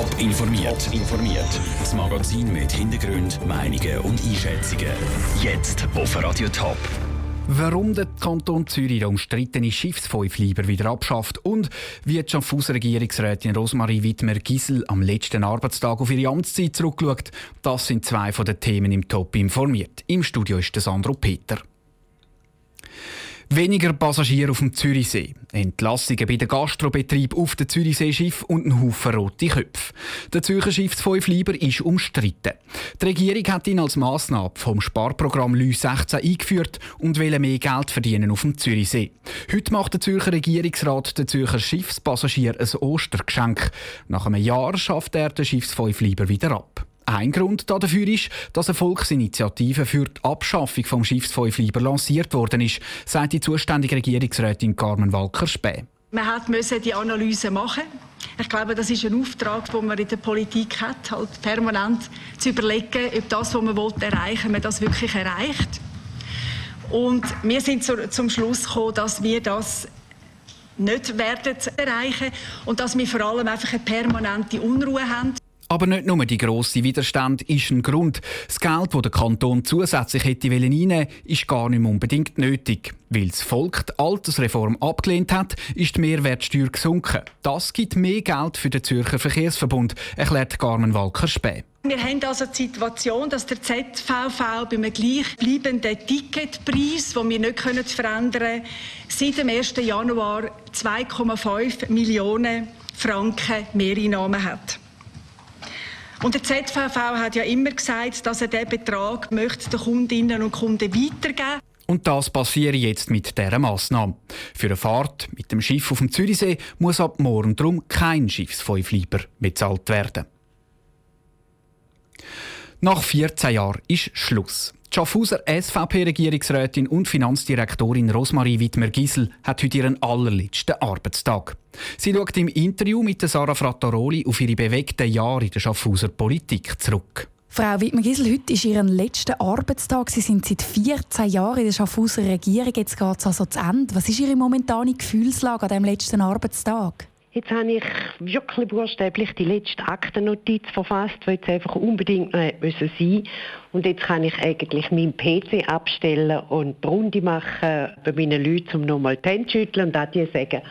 Top informiert. informiert. Das Magazin mit Hintergrund, Meinungen und Einschätzungen. Jetzt auf Radio Top. Warum der Kanton Zürich den umstrittene Schiffsfäufleiber wieder abschafft und wie die Schaffhauser Regierungsrätin Rosmarie Wittmer-Gisel am letzten Arbeitstag auf ihre Amtszeit zurückschaut, das sind zwei von den Themen im Top informiert. Im Studio ist der Sandro Peter. Weniger Passagiere auf dem Zürichsee, Entlassungen bei den Gastrobetrieb auf dem Zürichsee-Schiff und ein Haufen rote Köpfe. Der Zürcher Schiffsfäufleiber ist umstritten. Die Regierung hat ihn als Massnahme vom Sparprogramm LÜ 16 eingeführt und will mehr Geld verdienen auf dem Zürichsee. Heute macht der Zürcher Regierungsrat den Zürcher Schiffspassagier ein Ostergeschenk. Nach einem Jahr schafft er den Schiffsfäufleiber wieder ab. Ein Grund dafür ist, dass eine Volksinitiative für die Abschaffung des Schiffsfäufleiber lanciert worden ist, sagt die zuständige Regierungsrätin Carmen Walker-Späh. Man musste die Analyse machen. Ich glaube, das ist ein Auftrag, den man in der Politik hat, halt permanent zu überlegen, ob das, was man erreichen will, man das wirklich erreicht. Und wir sind zum Schluss gekommen, dass wir das nicht werden erreichen und dass wir vor allem einfach eine permanente Unruhe haben. Aber nicht nur die grosse Widerstand ist ein Grund. Das Geld, das der Kanton zusätzlich hätte reinnehmen ist gar nicht mehr unbedingt nötig. Weil das Volk die Altersreform abgelehnt hat, ist die Mehrwertsteuer gesunken. Das gibt mehr Geld für den Zürcher Verkehrsverbund, erklärt Carmen Walker-Späh. Wir haben also die Situation, dass der ZVV bei einem gleichbleibenden Ticketpreis, den wir nicht verändern können, seit dem 1. Januar 2,5 Millionen Franken Mehreinnahmen hat. Und der ZVV hat ja immer gesagt, dass er diesen Betrag möchte den Kundinnen und Kunden weitergeben und das passiert jetzt mit dieser Massnahme. Für eine Fahrt mit dem Schiff auf dem Zürichsee muss ab morgen darum kein Schiffsfäufleiber bezahlt werden. Nach 14 Jahren ist Schluss. Schaffhauser SVP-Regierungsrätin und Finanzdirektorin Rosmarie Wittmer-Gisel hat heute ihren allerletzten Arbeitstag. Sie schaut im Interview mit Sarah Frattaroli auf ihre bewegten Jahre in der Schaffhauser Politik zurück. Frau Wittmer-Gisel, heute ist Ihr letzter Arbeitstag. Sie sind seit 14 Jahren in der Schaffhauser Regierung. Jetzt geht es also zu Ende. Was ist Ihre momentane Gefühlslage an diesem letzten Arbeitstag? Jetzt habe ich wirklich buchstäblich die letzte Aktennotiz verfasst, die jetzt einfach unbedingt noch sein Und jetzt kann ich eigentlich meinen PC abstellen und die Runde machen bei meinen Leuten, um nochmal die Hände schütteln und Adieu sagen.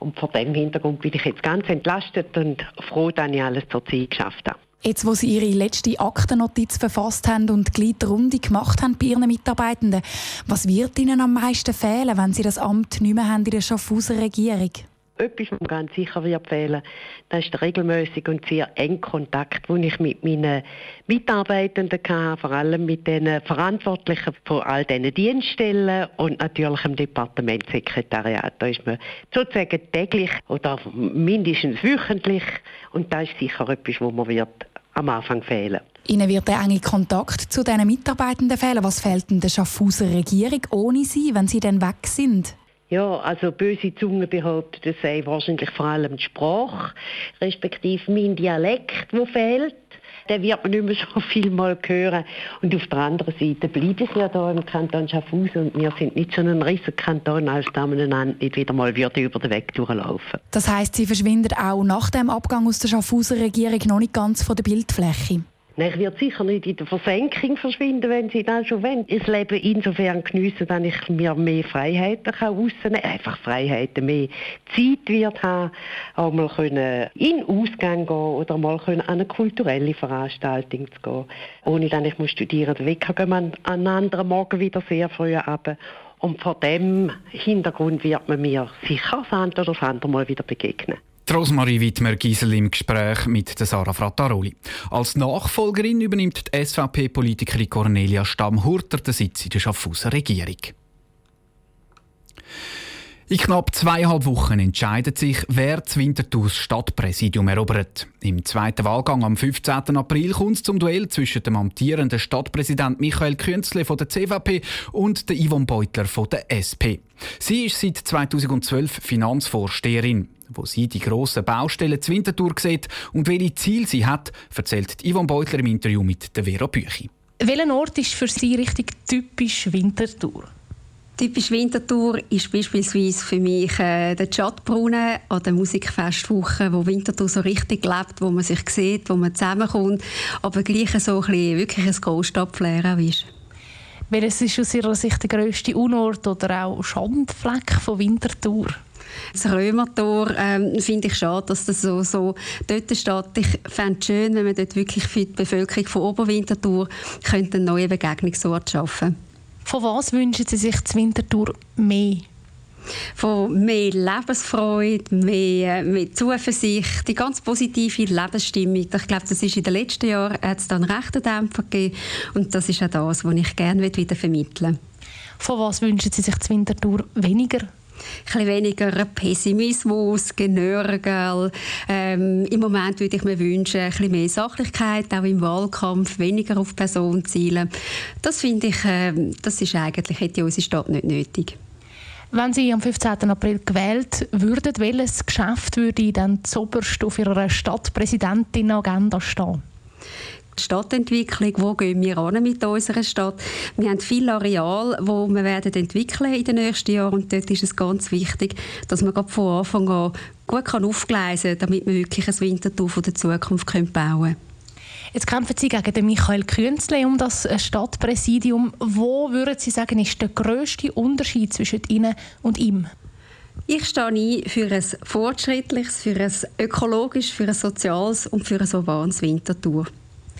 Und vor diesem Hintergrund bin ich jetzt ganz entlastet und froh, dass ich alles zur Zeit geschafft habe. Jetzt, wo Sie Ihre letzte Aktennotiz verfasst haben und die Runde gemacht haben bei Ihren Mitarbeitenden, was wird Ihnen am meisten fehlen, wenn Sie das Amt nicht mehr haben in der Schaffhauser Regierung? Etwas, was mir ganz sicher wird fehlen, das ist der regelmäßige und sehr enge Kontakt, den ich mit meinen Mitarbeitenden hatte, vor allem mit den Verantwortlichen von all diesen Dienststellen und natürlich im Departementssekretariat. Da ist man sozusagen täglich oder mindestens wöchentlich und das ist sicher etwas, wo man wird am Anfang fehlen. Ihnen wird der enge Kontakt zu diesen Mitarbeitenden fehlen. Was fehlt denn der Schaffhauser Regierung ohne Sie, wenn Sie dann weg sind? Ja, also böse Zungen behaupten, das sei wahrscheinlich vor allem die Sprache, respektive mein Dialekt, der fehlt. Den wird man nicht mehr so viel mal hören. Und auf der anderen Seite bleibe ich ja da im Kanton Schaffhausen und wir sind nicht so ein riesiger Kanton, als da man einander nicht wieder mal würde über den Weg durchlaufen Das heisst, Sie verschwinden auch nach dem Abgang aus der Schaffhauser Regierung noch nicht ganz von der Bildfläche? Ich werde sicher nicht in der Versenkung verschwinden, wenn sie das schon wollen. Ich lebe insofern geniessen, dass ich mir mehr Freiheiten kann rausnehmen kann. Einfach Freiheiten, mehr Zeit wird haben, auch mal können in Ausgang gehen oder mal können an eine kulturelle Veranstaltung zu gehen. Ohne dass ich studieren muss. Wecker gehen wir an einem anderen Morgen wieder sehr früh ab. Und vor dem Hintergrund wird man mir sicher das eine oder das andere Mal wieder begegnen. Rosmarie Wittmer-Giesel im Gespräch mit Sarah Frattaroli. Als Nachfolgerin übernimmt die SVP-Politikerin Cornelia Stammhurter den Sitz in der Schaffhauser Regierung. In knapp zweieinhalb Wochen entscheidet sich, wer das Winterthurs Stadtpräsidium erobert. Im zweiten Wahlgang am 15. April kommt es zum Duell zwischen dem amtierenden Stadtpräsident Michael Künzle von der CVP und der Yvonne Beutler von der SP. Sie ist seit 2012 Finanzvorsteherin. Wo sie die grossen Baustellen zu Winterthur sieht und welche Ziele sie hat, erzählt Yvonne Beutler im Interview mit der Vera Büchi. Welcher Ort ist für Sie richtig typisch Winterthur? Typisch Winterthur ist beispielsweise für mich äh, der Chatbrunnen an der Musikfestwoche, wo Winterthur so richtig lebt, wo man sich sieht, wo man zusammenkommt, aber gleich so ein bisschen, wirklich ein Großstadtflair ist. Welches ist aus Ihrer Sicht der grösste Unort oder auch Schandfleck von Winterthur? Das Römertor ähm, finde ich schade, dass das so, so dort steht. Ich fände es schön, wenn man dort wirklich für die Bevölkerung von Oberwinterthur könnte einen neuen Begegnungsort schaffen Von was wünschen Sie sich zu Winterthur mehr? von mehr Lebensfreude, mehr, mehr Zuversicht, die ganz positive Lebensstimmung. Ich glaube, das ist in den letzten Jahren hat es dann rechten Dämpfer gegeben und das ist auch das, was ich gerne wieder vermitteln Von was wünschen Sie sich zu Winterthur weniger? Ein weniger Pessimismus, Genörgel. Ähm, Im Moment würde ich mir wünschen, ein bisschen mehr Sachlichkeit, auch im Wahlkampf, weniger auf Person zielen. Das finde ich, äh, das ist eigentlich, hätte unsere Stadt nicht nötig. Wenn Sie am 15. April gewählt würden, welches Geschäft würde dann zuoberst auf Ihrer Stadtpräsidentin-Agenda stehen? Die Stadtentwicklung, wo gehen wir an mit unserer Stadt? Wir haben viel Areal, wo wir werden entwickeln in den nächsten Jahren und dort ist es ganz wichtig, dass man von Anfang an gut aufgleisen kann, damit wir wirklich ein Winterthur von der Zukunft bauen können. Jetzt kämpfen Sie gegen den Michael Künzle um das Stadtpräsidium. Wo würden Sie sagen, ist der grösste Unterschied zwischen Ihnen und ihm? Ich stehe ein für ein fortschrittliches, für ein ökologisches, für ein soziales und für ein urbanes Winterthur.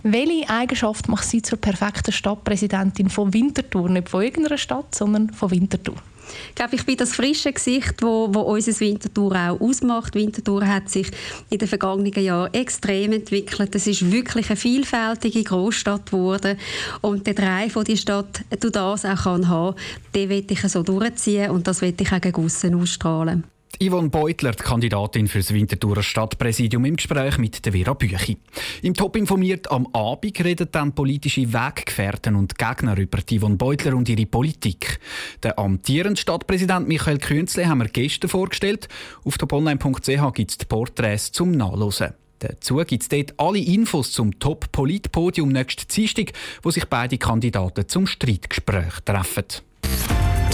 Welche Eigenschaft macht Sie zur perfekten Stadtpräsidentin von Winterthur? Nicht von irgendeiner Stadt, sondern von Winterthur. Ich glaube, ich bin das frische Gesicht, wo, wo unser Winterthur auch ausmacht. Winterthur hat sich in den vergangenen Jahren extrem entwickelt. Es ist wirklich eine vielfältige Großstadt geworden. Und der Drei von die Stadt, du das auch kann haben, den will ich so durchziehen und das will ich auch gegen ausstrahlen. Yvonne Beutler, die Kandidatin für das Winterthurer Stadtpräsidium, im Gespräch mit der Vera Büchi. Im Top informiert am Abend reden dann politische Weggefährten und Gegner über Yvonne Beutler und ihre Politik. Der amtierende Stadtpräsident Michael Künzle haben wir gestern vorgestellt. Auf toponline.ch gibt es die Porträts zum Nachlesen. Dazu gibt es dort alle Infos zum Top-Polit-Podium nächsten Dienstag, wo sich beide Kandidaten zum Streitgespräch treffen.